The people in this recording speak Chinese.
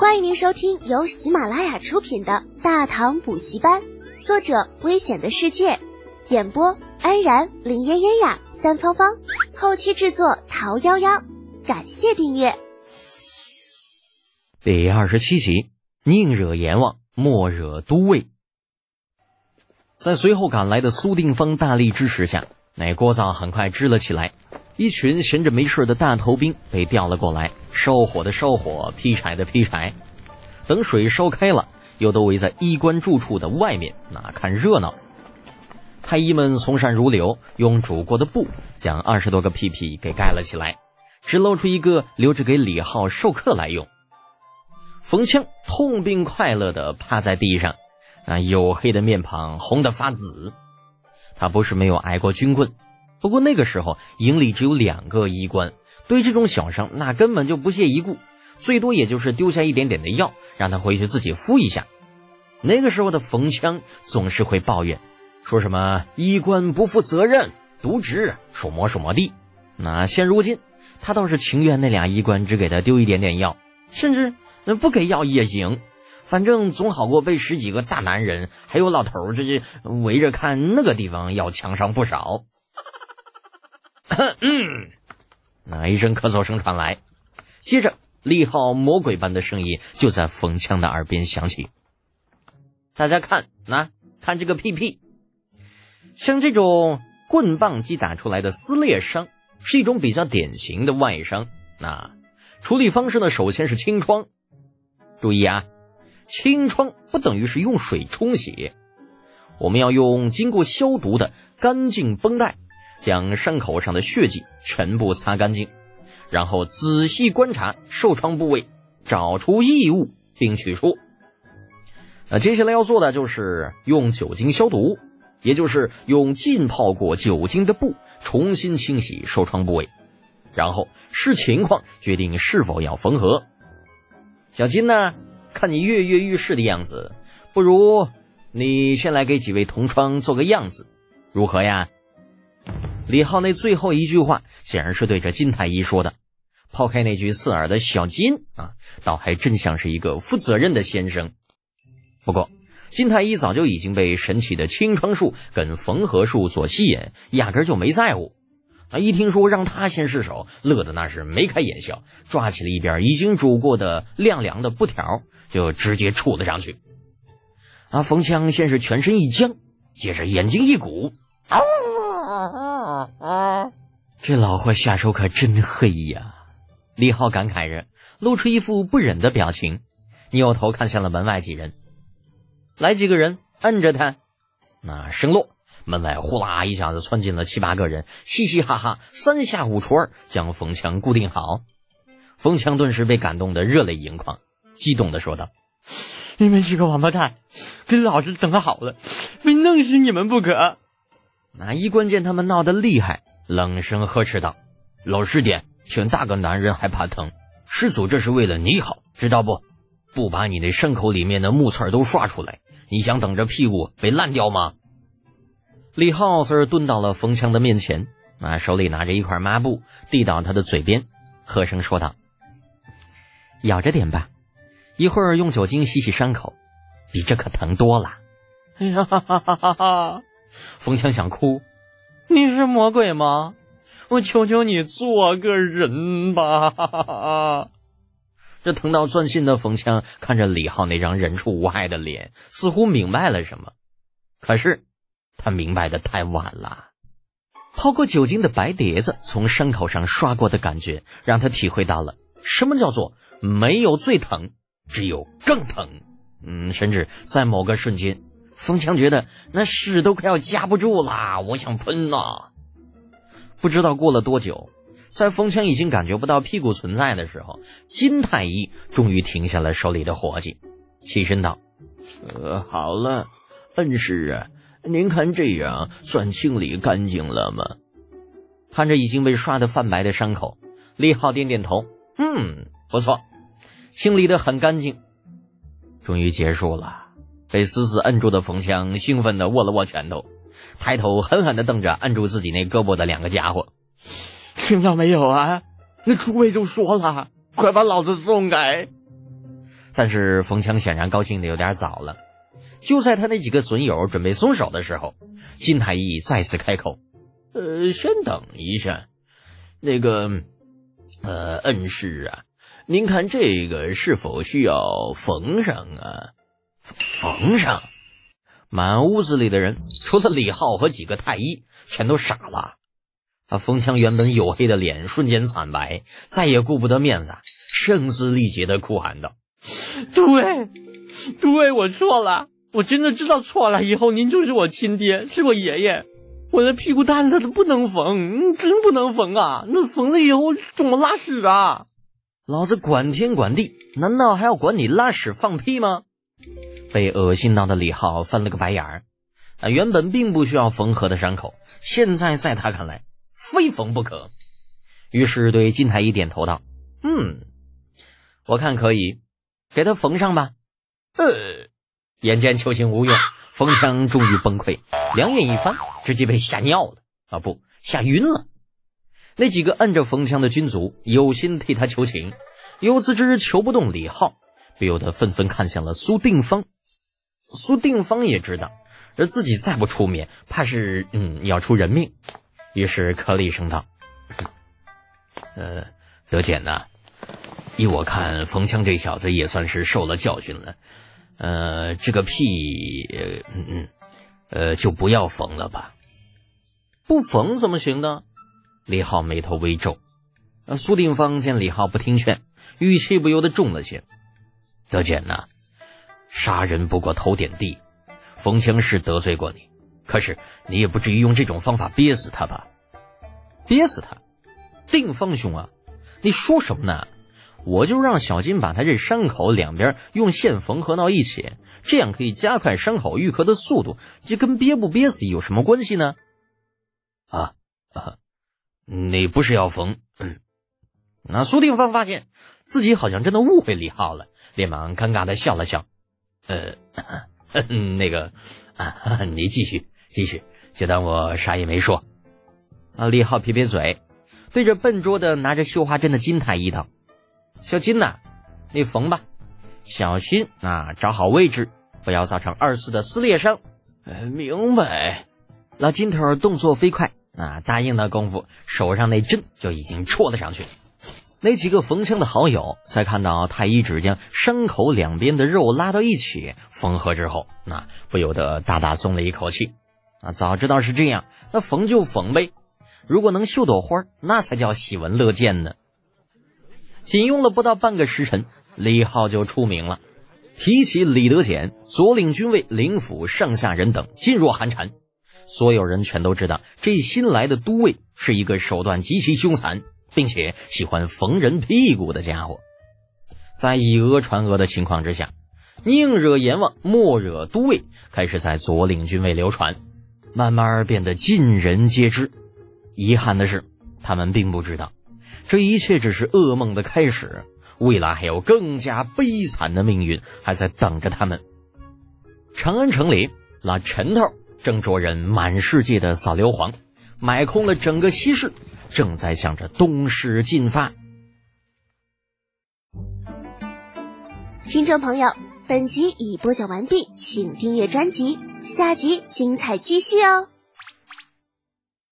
欢迎您收听由喜马拉雅出品的《大唐补习班》，作者：危险的世界，演播：安然、林嫣嫣呀、三芳芳，后期制作：桃夭夭。感谢订阅。第二十七集：宁惹阎王，莫惹都尉。在随后赶来的苏定方大力支持下，那锅灶很快支了起来。一群闲着没事的大头兵被调了过来，烧火的烧火，劈柴的劈柴。等水烧开了，又都围在衣冠住处的外面，那看热闹。太医们从善如流，用煮过的布将二十多个屁屁给盖了起来，只露出一个留着给李浩授课来用。冯枪痛并快乐地趴在地上，那黝黑的面庞红得发紫。他不是没有挨过军棍。不过那个时候营里只有两个医官，对这种小伤那根本就不屑一顾，最多也就是丢下一点点的药，让他回去自己敷一下。那个时候的冯枪总是会抱怨，说什么医官不负责任、渎职、什么什么的。那现如今他倒是情愿那俩医官只给他丢一点点药，甚至那不给药也行，反正总好过被十几个大男人还有老头这这围着看，那个地方要强上不少。嗯，那一声咳嗽声传来，接着厉浩魔鬼般的声音就在冯强的耳边响起：“大家看，那看这个屁屁，像这种棍棒击打出来的撕裂伤，是一种比较典型的外伤。那处理方式呢？首先是清创，注意啊，清创不等于是用水冲洗，我们要用经过消毒的干净绷带。”将伤口上的血迹全部擦干净，然后仔细观察受创部位，找出异物并取出。那接下来要做的就是用酒精消毒，也就是用浸泡过酒精的布重新清洗受创部位，然后视情况决定是否要缝合。小金呢，看你跃跃欲试的样子，不如你先来给几位同窗做个样子，如何呀？李浩那最后一句话显然是对着金太医说的，抛开那句刺耳的小金啊，倒还真像是一个负责任的先生。不过，金太医早就已经被神奇的清创术跟缝合术所吸引，压根就没在乎。啊，一听说让他先试手，乐得那是眉开眼笑，抓起了一边已经煮过的晾凉的布条，就直接杵了上去。啊，冯强先是全身一僵，接着眼睛一鼓，嗷！啊！这老货下手可真黑呀！李浩感慨着，露出一副不忍的表情，扭头看向了门外几人。来几个人，摁着他。那声落，门外呼啦一下子窜进了七八个人，嘻嘻哈哈，三下五除二将冯强固定好。冯强顿时被感动得热泪盈眶，激动地说道：“你们几个王八蛋，跟老子等好了，非弄死你们不可！”那医官见他们闹得厉害，冷声呵斥道：“老实点，像大个男人还怕疼？师祖这是为了你好，知道不？不把你那伤口里面的木刺都刷出来，你想等着屁股被烂掉吗？”李浩斯蹲到了冯强的面前，那手里拿着一块抹布，递到他的嘴边，和声说道：“咬着点吧，一会儿用酒精洗洗伤口，比这可疼多了。”哎呀哈哈哈哈哈！冯强想哭，你是魔鬼吗？我求求你做个人吧！这疼到钻心的冯强看着李浩那张人畜无害的脸，似乎明白了什么。可是他明白的太晚了。泡过酒精的白碟子从伤口上刷过的感觉，让他体会到了什么叫做没有最疼，只有更疼。嗯，甚至在某个瞬间。冯强觉得那屎都快要夹不住了，我想喷呐！不知道过了多久，在风强已经感觉不到屁股存在的时候，金太医终于停下了手里的活计，起身道：“呃，好了，恩师啊，您看这样算清理干净了吗？”看着已经被刷得泛白的伤口，李浩点点头：“嗯，不错，清理的很干净，终于结束了。”被死死摁住的冯强兴奋地握了握拳头，抬头狠狠地瞪着按住自己那胳膊的两个家伙。听到没有啊？那诸位就说了，快把老子送开！但是冯强显然高兴的有点早了。就在他那几个损友准备松手的时候，金太医再次开口：“呃，先等一下，那个，呃，恩师啊，您看这个是否需要缝上啊？缝上？”满屋子里的人，除了李浩和几个太医，全都傻了。他冯强原本黝黑的脸瞬间惨白，再也顾不得面子，声嘶力竭的哭喊道：“对，对我错了，我真的知道错了。以后您就是我亲爹，是我爷爷。我的屁股蛋子不能缝，真不能缝啊！那缝了以后怎么拉屎啊？老子管天管地，难道还要管你拉屎放屁吗？”被恶心到的李浩翻了个白眼儿。啊，原本并不需要缝合的伤口，现在在他看来。非缝不可，于是对金太医点头道：“嗯，我看可以，给他缝上吧。”呃，眼见求情无用，冯强终于崩溃，两眼一翻，直接被吓尿了啊，不，吓晕了。那几个按着冯强的军卒有心替他求情，又自知求不动李浩，不由得纷纷看向了苏定方。苏定方也知道，这自己再不出面，怕是嗯要出人命。于是咳了一声道：“呃，德简呐，依我看，冯强这小子也算是受了教训了。呃，这个屁，嗯嗯，呃，就不要缝了吧。不缝怎么行呢？”李浩眉头微皱。苏定方见李浩不听劝，语气不由得重了些：“德简呐，杀人不过头点地，冯清是得罪过你。”可是你也不至于用这种方法憋死他吧？憋死他？定方兄啊，你说什么呢？我就让小金把他这伤口两边用线缝合到一起，这样可以加快伤口愈合的速度。这跟憋不憋死有什么关系呢？啊啊！你不是要缝？嗯。那苏定方发现自己好像真的误会李浩了，连忙尴尬的笑了笑。呃，那个啊，你继续。继续，就当我啥也没说。啊！李浩撇撇嘴，对着笨拙的拿着绣花针的金太医道：“小金呐，你缝吧，小心啊，找好位置，不要造成二次的撕裂伤。”明白。老金头动作飞快啊，答应的功夫，手上那针就已经戳了上去。那几个缝枪的好友在看到太医只将伤口两边的肉拉到一起缝合之后，那不由得大大松了一口气。啊，早知道是这样，那缝就缝呗。如果能绣朵花，那才叫喜闻乐见呢。仅用了不到半个时辰，李浩就出名了。提起李德简，左领军卫、领府上下人等噤若寒蝉。所有人全都知道，这新来的都尉是一个手段极其凶残，并且喜欢缝人屁股的家伙。在以讹传讹的情况之下，宁惹阎王，莫惹都尉，开始在左领军卫流传。慢慢变得尽人皆知。遗憾的是，他们并不知道，这一切只是噩梦的开始。未来还有更加悲惨的命运还在等着他们。长安城里，那陈头正着人满世界的扫硫磺，买空了整个西市，正在向着东市进发。听众朋友，本集已播讲完毕，请订阅专辑。下集精彩继续哦！